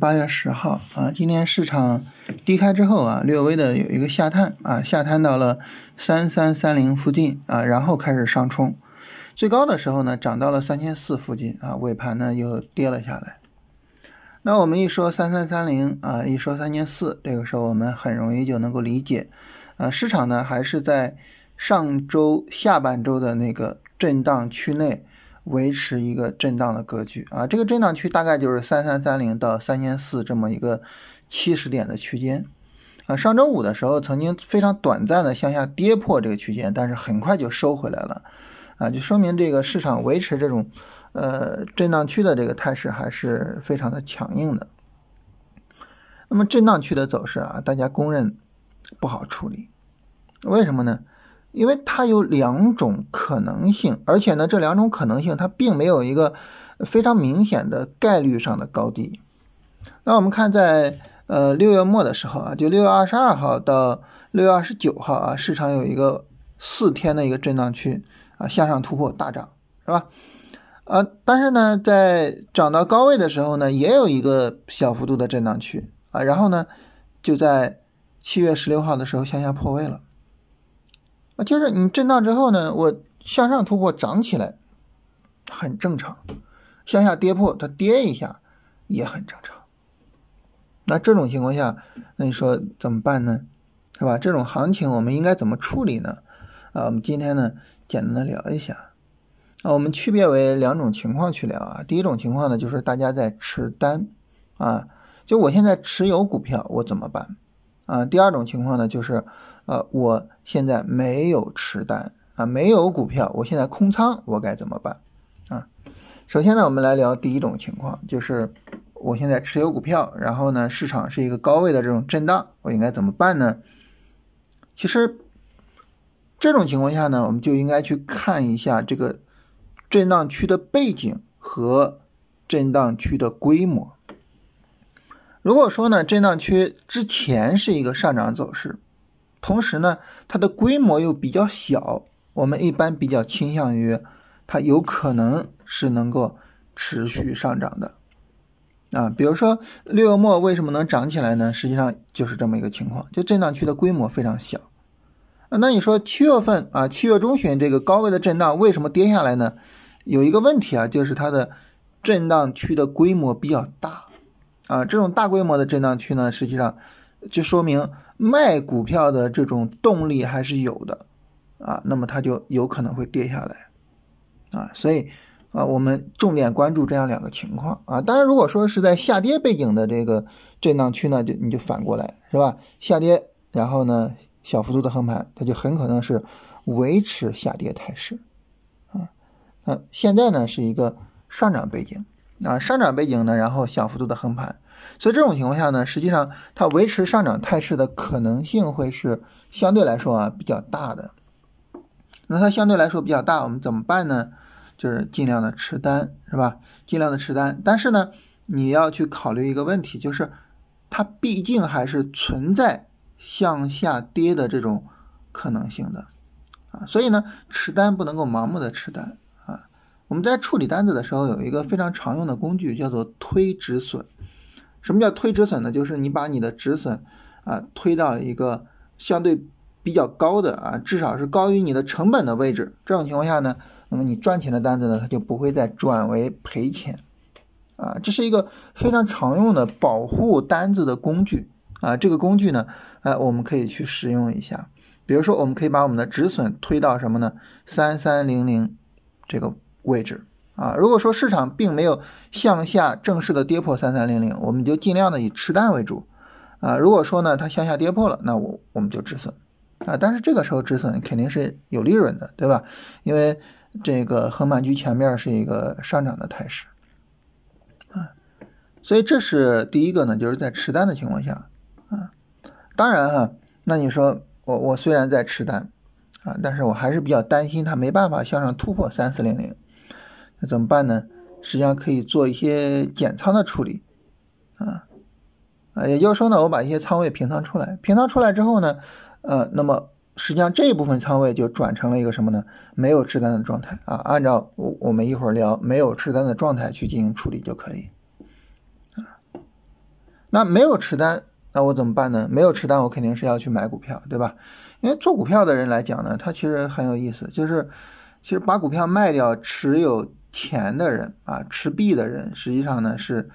八月十号啊，今天市场低开之后啊，略微的有一个下探啊，下探到了三三三零附近啊，然后开始上冲，最高的时候呢，涨到了三千四附近啊，尾盘呢又跌了下来。那我们一说三三三零啊，一说三千四，这个时候我们很容易就能够理解啊，市场呢还是在上周下半周的那个震荡区内。维持一个震荡的格局啊，这个震荡区大概就是三三三零到三千四这么一个七十点的区间啊。上周五的时候曾经非常短暂的向下跌破这个区间，但是很快就收回来了啊，就说明这个市场维持这种呃震荡区的这个态势还是非常的强硬的。那么震荡区的走势啊，大家公认不好处理，为什么呢？因为它有两种可能性，而且呢，这两种可能性它并没有一个非常明显的概率上的高低。那我们看在呃六月末的时候啊，就六月二十二号到六月二十九号啊，市场有一个四天的一个震荡区啊，向上突破大涨，是吧？啊，但是呢，在涨到高位的时候呢，也有一个小幅度的震荡区啊，然后呢，就在七月十六号的时候向下破位了。就是你震荡之后呢，我向上突破涨起来，很正常；向下跌破它跌一下也很正常。那这种情况下，那你说怎么办呢？是吧？这种行情我们应该怎么处理呢？啊，我们今天呢简单的聊一下。啊，我们区别为两种情况去聊啊。第一种情况呢，就是大家在持单啊，就我现在持有股票，我怎么办？啊，第二种情况呢，就是。呃，我现在没有持单啊，没有股票，我现在空仓，我该怎么办啊？首先呢，我们来聊第一种情况，就是我现在持有股票，然后呢，市场是一个高位的这种震荡，我应该怎么办呢？其实这种情况下呢，我们就应该去看一下这个震荡区的背景和震荡区的规模。如果说呢，震荡区之前是一个上涨走势。同时呢，它的规模又比较小，我们一般比较倾向于它有可能是能够持续上涨的啊。比如说六月末为什么能涨起来呢？实际上就是这么一个情况，就震荡区的规模非常小啊。那你说七月份啊，七月中旬这个高位的震荡为什么跌下来呢？有一个问题啊，就是它的震荡区的规模比较大啊。这种大规模的震荡区呢，实际上就说明。卖股票的这种动力还是有的啊，那么它就有可能会跌下来啊，所以啊，我们重点关注这样两个情况啊。当然，如果说是在下跌背景的这个震荡区呢，就你就反过来是吧？下跌，然后呢，小幅度的横盘，它就很可能是维持下跌态势啊。那现在呢是一个上涨背景啊，上涨背景呢，然后小幅度的横盘。所以这种情况下呢，实际上它维持上涨态势的可能性会是相对来说啊比较大的。那它相对来说比较大，我们怎么办呢？就是尽量的持单，是吧？尽量的持单。但是呢，你要去考虑一个问题，就是它毕竟还是存在向下跌的这种可能性的啊。所以呢，持单不能够盲目的持单。我们在处理单子的时候，有一个非常常用的工具，叫做推止损。什么叫推止损呢？就是你把你的止损啊推到一个相对比较高的啊，至少是高于你的成本的位置。这种情况下呢，那么你赚钱的单子呢，它就不会再转为赔钱啊。这是一个非常常用的保护单子的工具啊。这个工具呢，哎，我们可以去使用一下。比如说，我们可以把我们的止损推到什么呢？三三零零这个位置。啊，如果说市场并没有向下正式的跌破三三零零，我们就尽量的以持单为主。啊，如果说呢它向下跌破了，那我我们就止损。啊，但是这个时候止损肯定是有利润的，对吧？因为这个横盘区前面是一个上涨的态势。啊，所以这是第一个呢，就是在持单的情况下。啊，当然哈，那你说我我虽然在持单，啊，但是我还是比较担心它没办法向上突破三四零零。那怎么办呢？实际上可以做一些减仓的处理，啊啊，也就是说呢，我把一些仓位平仓出来，平仓出来之后呢，呃，那么实际上这一部分仓位就转成了一个什么呢？没有持单的状态啊。按照我我们一会儿聊没有持单的状态去进行处理就可以，啊，那没有持单，那我怎么办呢？没有持单，我肯定是要去买股票，对吧？因为做股票的人来讲呢，他其实很有意思，就是其实把股票卖掉，持有钱的人啊，持币的人，实际上呢是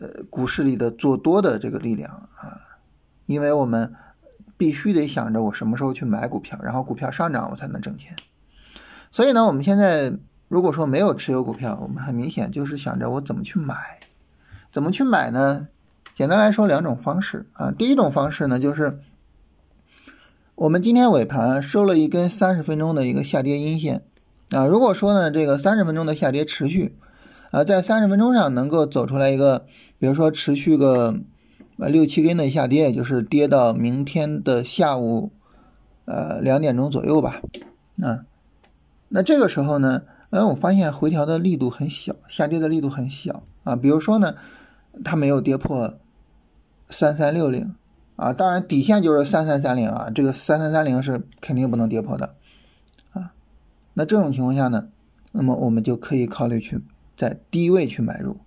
呃股市里的做多的这个力量啊，因为我们必须得想着我什么时候去买股票，然后股票上涨我才能挣钱。所以呢，我们现在如果说没有持有股票，我们很明显就是想着我怎么去买，怎么去买呢？简单来说，两种方式啊。第一种方式呢，就是我们今天尾盘收了一根三十分钟的一个下跌阴线啊。如果说呢，这个三十分钟的下跌持续啊，在三十分钟上能够走出来一个，比如说持续个呃六七根的下跌，也就是跌到明天的下午呃两点钟左右吧啊。那这个时候呢，哎，我发现回调的力度很小，下跌的力度很小啊。比如说呢，它没有跌破三三六零啊，当然底线就是三三三零啊，这个三三三零是肯定不能跌破的。那这种情况下呢，那么我们就可以考虑去在低位去买入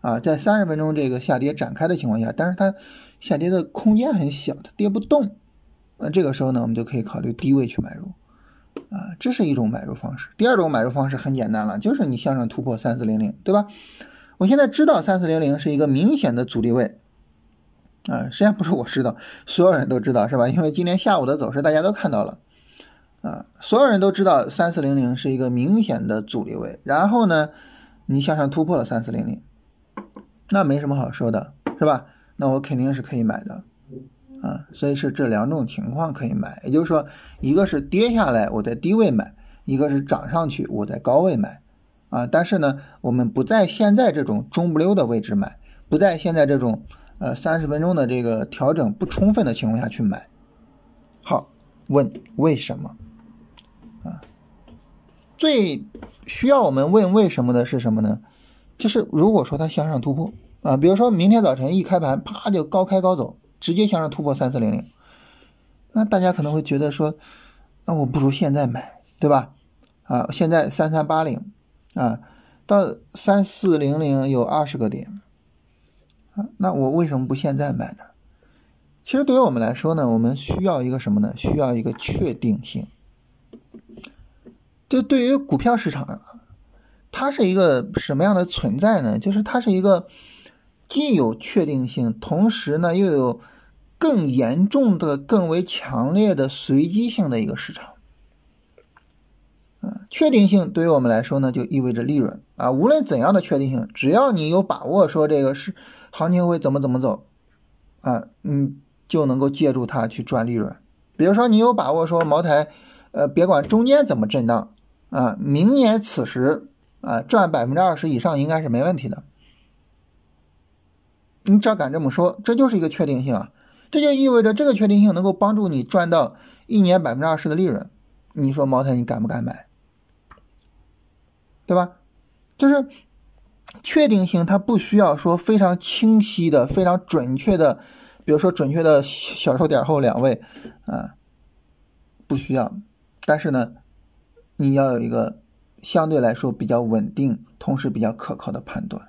啊，在三十分钟这个下跌展开的情况下，但是它下跌的空间很小，它跌不动，那这个时候呢，我们就可以考虑低位去买入。啊，这是一种买入方式。第二种买入方式很简单了，就是你向上突破三四零零，对吧？我现在知道三四零零是一个明显的阻力位，啊，实际上不是我知道，所有人都知道，是吧？因为今天下午的走势大家都看到了，啊，所有人都知道三四零零是一个明显的阻力位。然后呢，你向上突破了三四零零，那没什么好说的，是吧？那我肯定是可以买的。啊，所以是这两种情况可以买，也就是说，一个是跌下来我在低位买，一个是涨上去我在高位买，啊，但是呢，我们不在现在这种中不溜的位置买，不在现在这种呃三十分钟的这个调整不充分的情况下去买。好，问为什么？最需要我们问为什么的是什么呢？就是如果说它向上突破啊，比如说明天早晨一开盘，啪就高开高走。直接向上突破三四零零，那大家可能会觉得说，那我不如现在买，对吧？啊，现在三三八零，啊，到三四零零有二十个点，啊，那我为什么不现在买呢？其实对于我们来说呢，我们需要一个什么呢？需要一个确定性。就对于股票市场，它是一个什么样的存在呢？就是它是一个。既有确定性，同时呢又有更严重的、更为强烈的随机性的一个市场。啊，确定性对于我们来说呢，就意味着利润啊。无论怎样的确定性，只要你有把握说这个是行情会怎么怎么走，啊，你就能够借助它去赚利润。比如说，你有把握说茅台，呃，别管中间怎么震荡，啊，明年此时啊赚百分之二十以上应该是没问题的。你只要敢这么说，这就是一个确定性啊！这就意味着这个确定性能够帮助你赚到一年百分之二十的利润。你说茅台，你敢不敢买？对吧？就是确定性，它不需要说非常清晰的、非常准确的，比如说准确的小数点后两位啊，不需要。但是呢，你要有一个相对来说比较稳定，同时比较可靠的判断。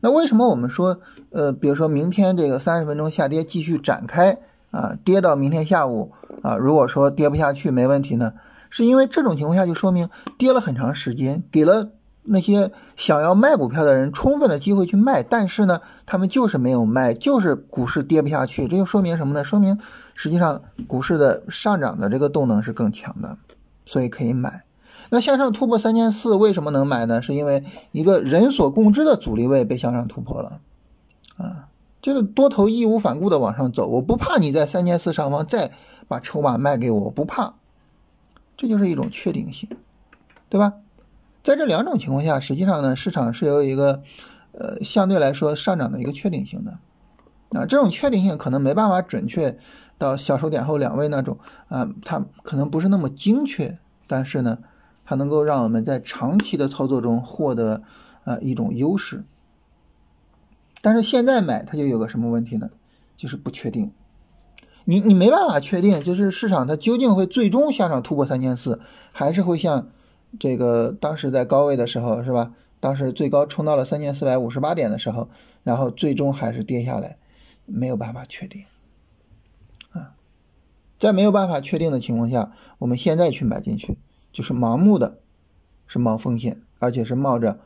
那为什么我们说，呃，比如说明天这个三十分钟下跌继续展开啊，跌到明天下午啊，如果说跌不下去没问题呢？是因为这种情况下就说明跌了很长时间，给了那些想要卖股票的人充分的机会去卖，但是呢，他们就是没有卖，就是股市跌不下去，这就说明什么呢？说明实际上股市的上涨的这个动能是更强的，所以可以买。那向上突破三千四，为什么能买呢？是因为一个人所共知的阻力位被向上突破了，啊，就是多头义无反顾的往上走，我不怕你在三千四上方再把筹码卖给我，不怕，这就是一种确定性，对吧？在这两种情况下，实际上呢，市场是有一个呃相对来说上涨的一个确定性的，啊，这种确定性可能没办法准确到小数点后两位那种啊，它可能不是那么精确，但是呢。它能够让我们在长期的操作中获得呃一种优势，但是现在买它就有个什么问题呢？就是不确定，你你没办法确定，就是市场它究竟会最终向上突破三千四，还是会像这个当时在高位的时候是吧？当时最高冲到了三千四百五十八点的时候，然后最终还是跌下来，没有办法确定。啊，在没有办法确定的情况下，我们现在去买进去，就是盲目的，是冒风险，而且是冒着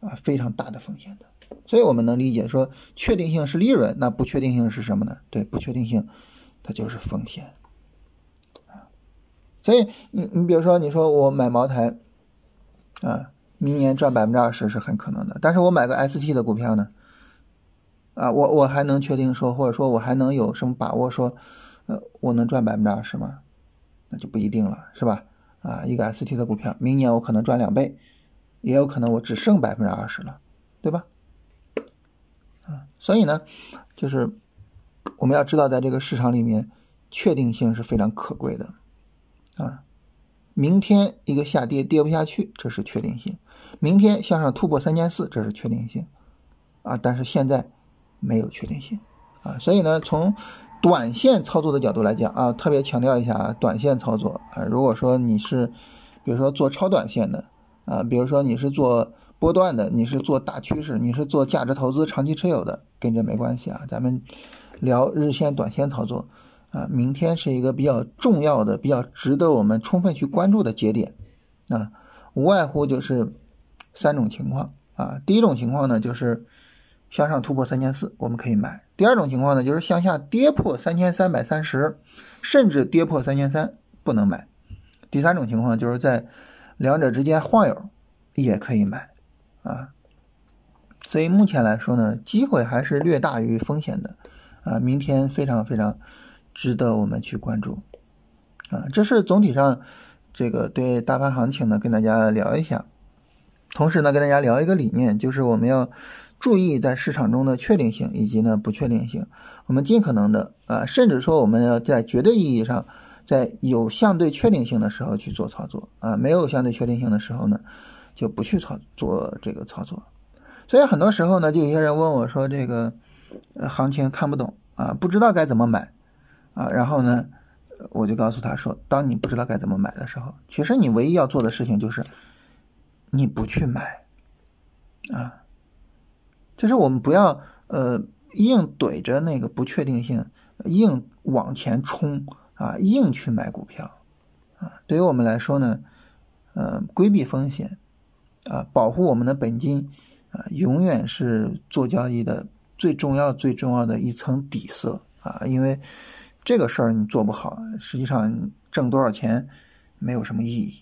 啊非常大的风险的。所以我们能理解说，确定性是利润，那不确定性是什么呢？对，不确定性，它就是风险。所以你你比如说，你说我买茅台，啊，明年赚百分之二十是很可能的。但是我买个 ST 的股票呢，啊，我我还能确定说，或者说我还能有什么把握说，呃，我能赚百分之二十吗？那就不一定了，是吧？啊，一个 ST 的股票，明年我可能赚两倍，也有可能我只剩百分之二十了，对吧？啊，所以呢，就是我们要知道，在这个市场里面，确定性是非常可贵的。啊，明天一个下跌跌不下去，这是确定性；明天向上突破三千四，这是确定性。啊，但是现在没有确定性。啊，所以呢，从短线操作的角度来讲啊，特别强调一下啊，短线操作啊，如果说你是，比如说做超短线的啊，比如说你是做波段的，你是做大趋势，你是做价值投资长期持有的，跟这没关系啊，咱们聊日线、短线操作。啊，明天是一个比较重要的、比较值得我们充分去关注的节点，啊，无外乎就是三种情况啊。第一种情况呢，就是向上突破三千四，我们可以买；第二种情况呢，就是向下跌破三千三百三十，甚至跌破三千三，不能买；第三种情况就是在两者之间晃悠，也可以买啊。所以目前来说呢，机会还是略大于风险的啊。明天非常非常。值得我们去关注，啊，这是总体上这个对大盘行情呢，跟大家聊一下。同时呢，跟大家聊一个理念，就是我们要注意在市场中的确定性以及呢不确定性。我们尽可能的啊，甚至说我们要在绝对意义上，在有相对确定性的时候去做操作啊，没有相对确定性的时候呢，就不去操做这个操作。所以很多时候呢，就有些人问我说，这个行情看不懂啊，不知道该怎么买。啊，然后呢，我就告诉他说，当你不知道该怎么买的时候，其实你唯一要做的事情就是，你不去买，啊，就是我们不要呃硬怼着那个不确定性，硬往前冲啊，硬去买股票，啊，对于我们来说呢，呃，规避风险，啊，保护我们的本金，啊，永远是做交易的最重要最重要的一层底色啊，因为。这个事儿你做不好，实际上挣多少钱没有什么意义。